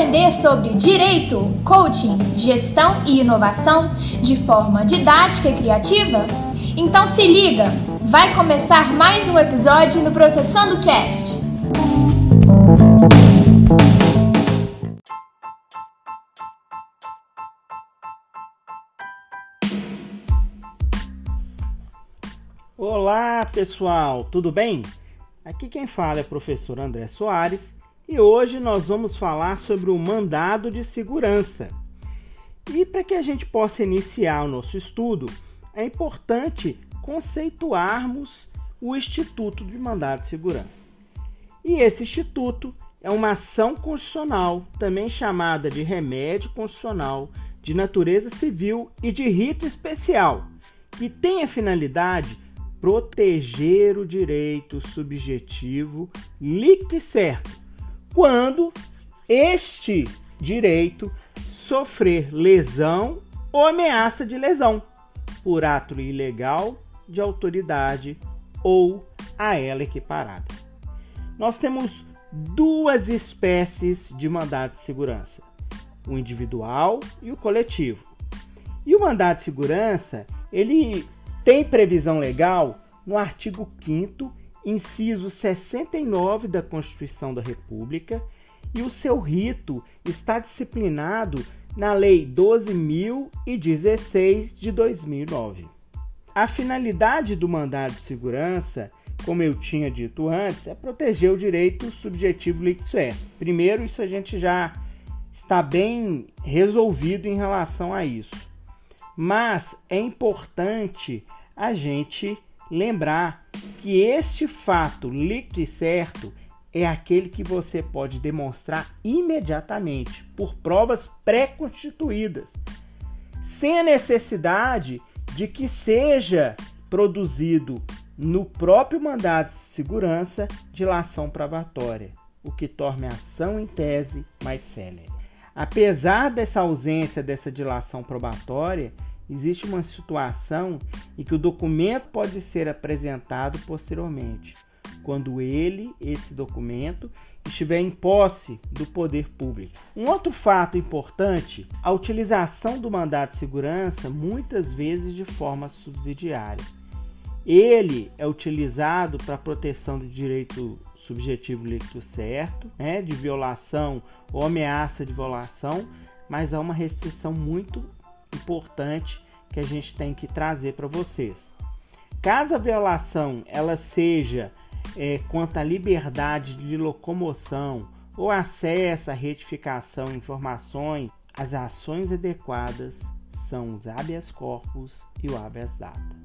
aprender sobre direito, coaching, gestão e inovação de forma didática e criativa? Então se liga, vai começar mais um episódio no Processando Cast. Olá pessoal, tudo bem? Aqui quem fala é o professor André Soares e hoje nós vamos falar sobre o mandado de segurança. E para que a gente possa iniciar o nosso estudo, é importante conceituarmos o Instituto de Mandado de Segurança. E esse instituto é uma ação constitucional, também chamada de remédio constitucional, de natureza civil e de rito especial, que tem a finalidade proteger o direito subjetivo líquido e certo, quando este direito sofrer lesão ou ameaça de lesão por ato ilegal de autoridade ou a ela equiparada. Nós temos duas espécies de mandado de segurança: o individual e o coletivo. E o mandado de segurança, ele tem previsão legal no artigo 5 inciso 69 da Constituição da República, e o seu rito está disciplinado na Lei 12.016 de 2009. A finalidade do mandado de segurança, como eu tinha dito antes, é proteger o direito subjetivo líquido certo. Primeiro, isso a gente já está bem resolvido em relação a isso. Mas é importante a gente lembrar que este fato líquido e certo é aquele que você pode demonstrar imediatamente por provas pré-constituídas, sem a necessidade de que seja produzido no próprio mandado de segurança dilação probatória, o que torna a ação em tese mais célere. Apesar dessa ausência dessa dilação probatória, existe uma situação em que o documento pode ser apresentado posteriormente, quando ele, esse documento, estiver em posse do poder público. Um outro fato importante, a utilização do mandato de segurança muitas vezes de forma subsidiária. Ele é utilizado para proteção do direito subjetivo líquido certo, né, de violação ou ameaça de violação, mas há uma restrição muito importante que a gente tem que trazer para vocês. Caso a violação ela seja é, quanto à liberdade de locomoção ou acesso à retificação informações, as ações adequadas são os habeas corpus e o habeas data.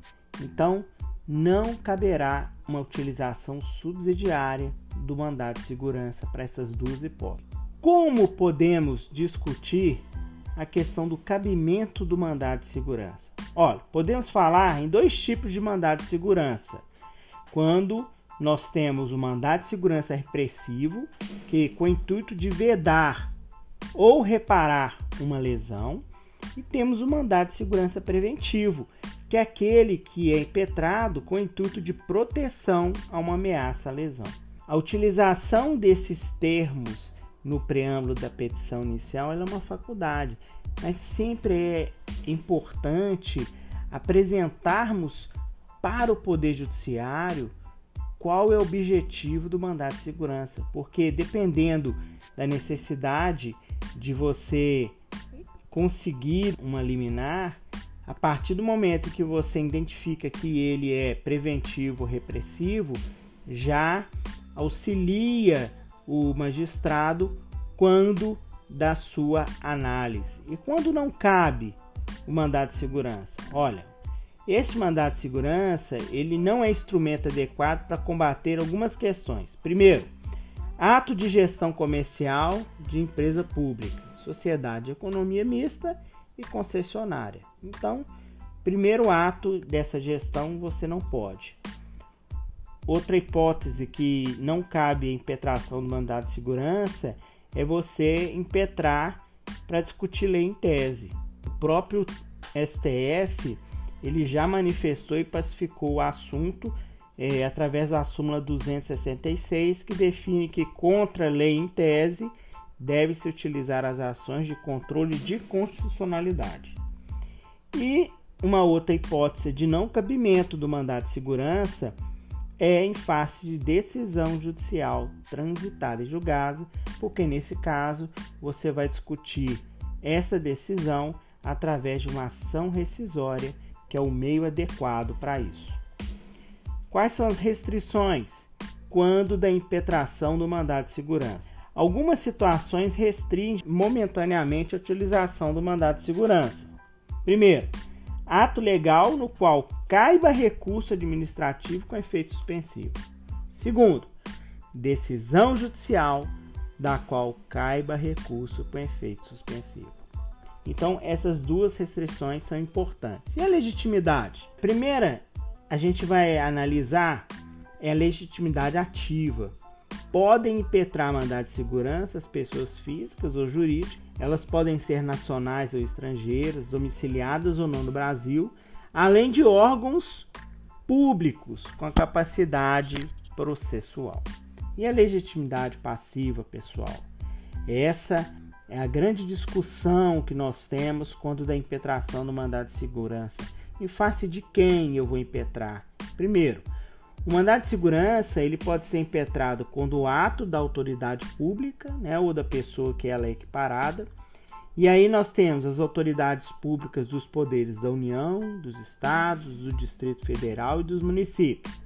Então, não caberá uma utilização subsidiária do mandado de segurança para essas duas hipóteses. Como podemos discutir a questão do cabimento do mandado de segurança. Olha, podemos falar em dois tipos de mandado de segurança. Quando nós temos o mandado de segurança repressivo, que com o intuito de vedar ou reparar uma lesão, e temos o mandado de segurança preventivo, que é aquele que é impetrado com o intuito de proteção a uma ameaça à lesão. A utilização desses termos no preâmbulo da petição inicial, ela é uma faculdade, mas sempre é importante apresentarmos para o Poder Judiciário qual é o objetivo do mandato de segurança, porque dependendo da necessidade de você conseguir uma liminar, a partir do momento que você identifica que ele é preventivo ou repressivo, já auxilia o magistrado quando da sua análise. E quando não cabe o mandado de segurança? Olha, este mandado de segurança, ele não é instrumento adequado para combater algumas questões. Primeiro, ato de gestão comercial de empresa pública, sociedade de economia mista e concessionária. Então, primeiro ato dessa gestão você não pode. Outra hipótese que não cabe a impetração do mandado de segurança é você impetrar para discutir lei em tese. O próprio STF ele já manifestou e pacificou o assunto é, através da súmula 266, que define que contra lei em tese deve-se utilizar as ações de controle de constitucionalidade. E uma outra hipótese de não cabimento do mandado de segurança é em face de decisão judicial transitada e julgada, porque nesse caso você vai discutir essa decisão através de uma ação rescisória, que é o meio adequado para isso. Quais são as restrições quando da impetração do mandado de segurança? Algumas situações restringem momentaneamente a utilização do mandado de segurança. Primeiro, ato legal no qual caiba recurso administrativo com efeito suspensivo. Segundo, decisão judicial da qual caiba recurso com efeito suspensivo. Então, essas duas restrições são importantes. E a legitimidade? Primeira, a gente vai analisar é a legitimidade ativa podem impetrar mandado de segurança as pessoas físicas ou jurídicas. Elas podem ser nacionais ou estrangeiras, domiciliadas ou não no Brasil, além de órgãos públicos com a capacidade processual. E a legitimidade passiva, pessoal? Essa é a grande discussão que nós temos quando da impetração do mandado de segurança. Em face de quem eu vou impetrar? Primeiro, o mandado de segurança ele pode ser impetrado quando o ato da autoridade pública, né, ou da pessoa que ela é equiparada. E aí nós temos as autoridades públicas dos poderes da União, dos estados, do Distrito Federal e dos municípios.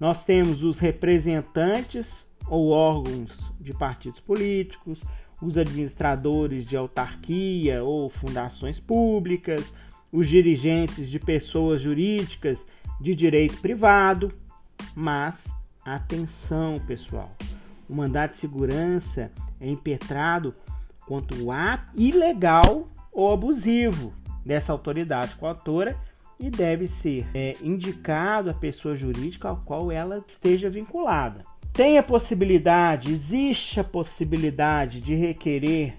Nós temos os representantes ou órgãos de partidos políticos, os administradores de autarquia ou fundações públicas, os dirigentes de pessoas jurídicas de direito privado, mas atenção, pessoal. O mandado de segurança é impetrado contra o ato ilegal ou abusivo dessa autoridade coautora e deve ser é, indicado a pessoa jurídica ao qual ela esteja vinculada. Tem a possibilidade, existe a possibilidade de requerer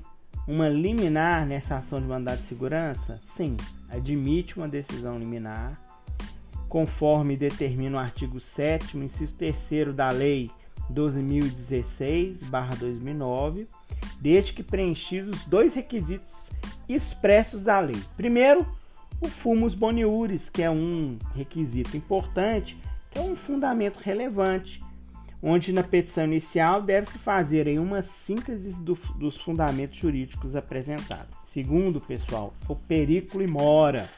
uma liminar nessa ação de mandado de segurança? Sim, admite uma decisão liminar conforme determina o artigo 7 inciso 3 da Lei 12.016-2009, desde que preenchidos dois requisitos expressos da lei. Primeiro, o fumus boniuris, que é um requisito importante, que é um fundamento relevante, onde na petição inicial deve-se fazer em uma síntese do, dos fundamentos jurídicos apresentados. Segundo, pessoal, o perículo e mora,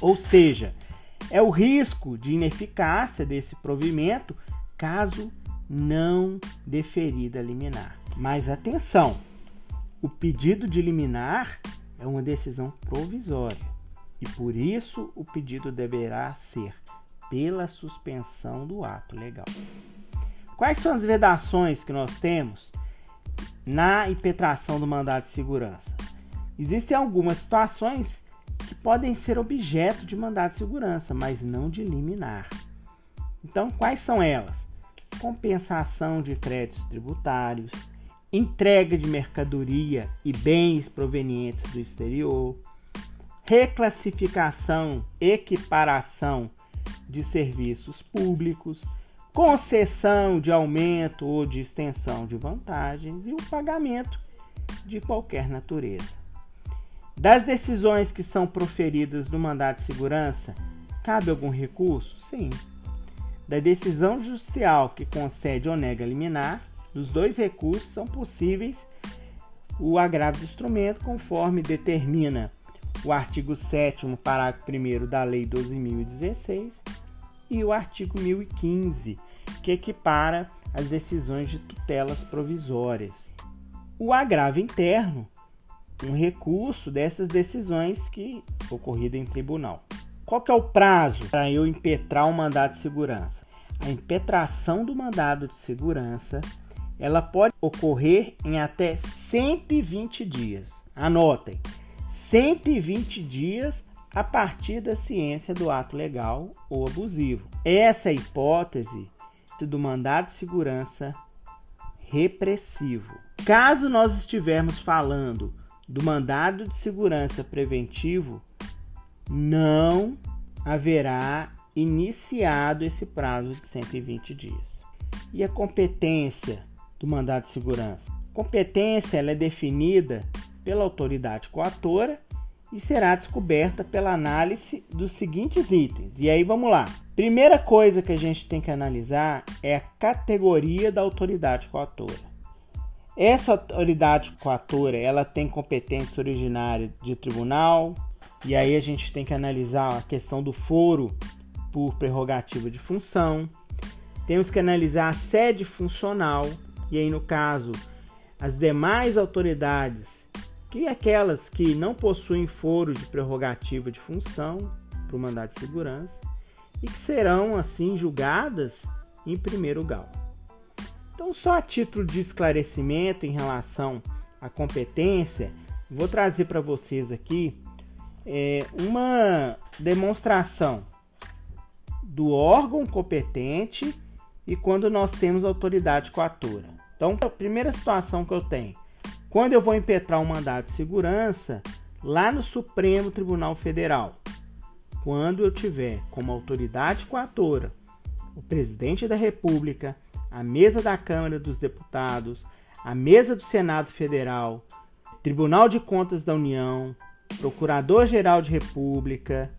ou seja, é o risco de ineficácia desse provimento caso não deferida liminar. Mas atenção, o pedido de liminar é uma decisão provisória e por isso o pedido deverá ser pela suspensão do ato legal. Quais são as vedações que nós temos na impetração do mandado de segurança? Existem algumas situações que podem ser objeto de mandado de segurança, mas não de liminar. Então, quais são elas? Compensação de créditos tributários, entrega de mercadoria e bens provenientes do exterior, reclassificação, equiparação de serviços públicos, concessão de aumento ou de extensão de vantagens e o pagamento de qualquer natureza. Das decisões que são proferidas no mandato de segurança, cabe algum recurso? Sim. Da decisão judicial que concede ou nega liminar, dos dois recursos são possíveis o agravo do instrumento, conforme determina o artigo 7, parágrafo 1 da Lei 12.016 e o artigo 1015, que equipara as decisões de tutelas provisórias. O agravo interno um recurso dessas decisões que ocorridas em tribunal. Qual que é o prazo para eu impetrar um mandado de segurança? A impetração do mandado de segurança ela pode ocorrer em até 120 dias. Anotem, 120 dias a partir da ciência do ato legal ou abusivo. Essa é a hipótese do mandado de segurança repressivo. Caso nós estivermos falando do mandado de segurança preventivo, não haverá iniciado esse prazo de 120 dias. E a competência do mandado de segurança? Competência ela é definida pela autoridade coatora e será descoberta pela análise dos seguintes itens. E aí vamos lá. Primeira coisa que a gente tem que analisar é a categoria da autoridade coatora. Essa autoridade coatora, ela tem competência originária de tribunal, e aí a gente tem que analisar a questão do foro por prerrogativa de função. Temos que analisar a sede funcional, e aí no caso, as demais autoridades que aquelas que não possuem foro de prerrogativa de função para o mandado de segurança e que serão assim julgadas em primeiro grau. Então, só a título de esclarecimento em relação à competência, vou trazer para vocês aqui é, uma demonstração do órgão competente e quando nós temos autoridade coatora. Então, a primeira situação que eu tenho quando eu vou impetrar um mandado de segurança lá no Supremo Tribunal Federal, quando eu tiver como autoridade coatora o presidente da República, a mesa da Câmara dos Deputados, a mesa do Senado Federal, Tribunal de Contas da União, Procurador-Geral de República,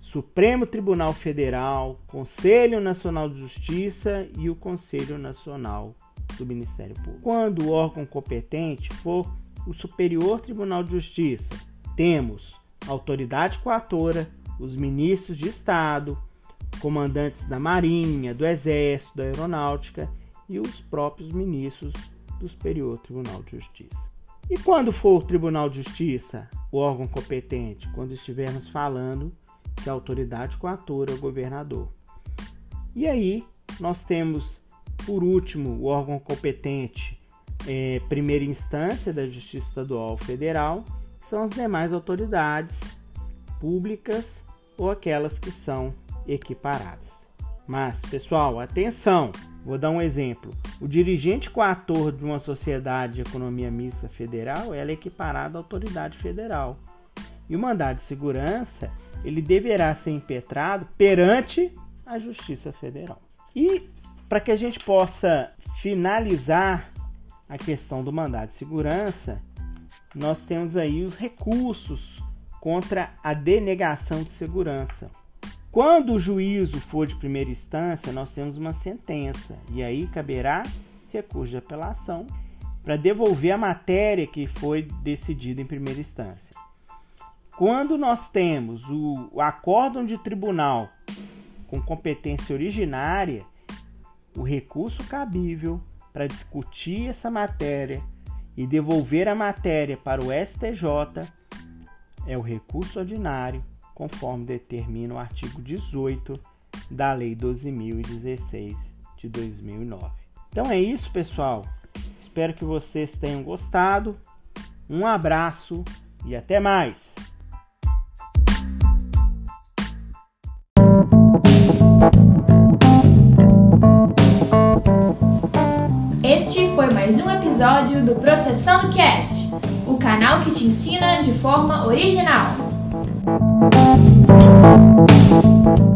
Supremo Tribunal Federal, Conselho Nacional de Justiça e o Conselho Nacional do Ministério Público. Quando o órgão competente for o Superior Tribunal de Justiça, temos a autoridade coatora, os ministros de Estado, comandantes da Marinha, do Exército, da Aeronáutica e os próprios ministros do Superior Tribunal de Justiça. E quando for o Tribunal de Justiça, o órgão competente, quando estivermos falando a autoridade coatora o governador. E aí nós temos por último, o órgão competente, é, primeira instância da Justiça Estadual Federal, são as demais autoridades públicas ou aquelas que são equiparadas. Mas, pessoal, atenção! Vou dar um exemplo. O dirigente coator de uma sociedade de economia mista federal é equiparado à autoridade federal. E o mandado de segurança ele deverá ser impetrado perante a Justiça Federal. E para que a gente possa finalizar a questão do mandado de segurança, nós temos aí os recursos contra a denegação de segurança. Quando o juízo for de primeira instância, nós temos uma sentença e aí caberá recurso de apelação para devolver a matéria que foi decidida em primeira instância. Quando nós temos o, o acórdão de tribunal com competência originária, o recurso cabível para discutir essa matéria e devolver a matéria para o STJ é o recurso ordinário, conforme determina o artigo 18 da Lei 12.016 de 2009. Então é isso, pessoal. Espero que vocês tenham gostado. Um abraço e até mais! mais um episódio do Processando Cast, o canal que te ensina de forma original. Thank you.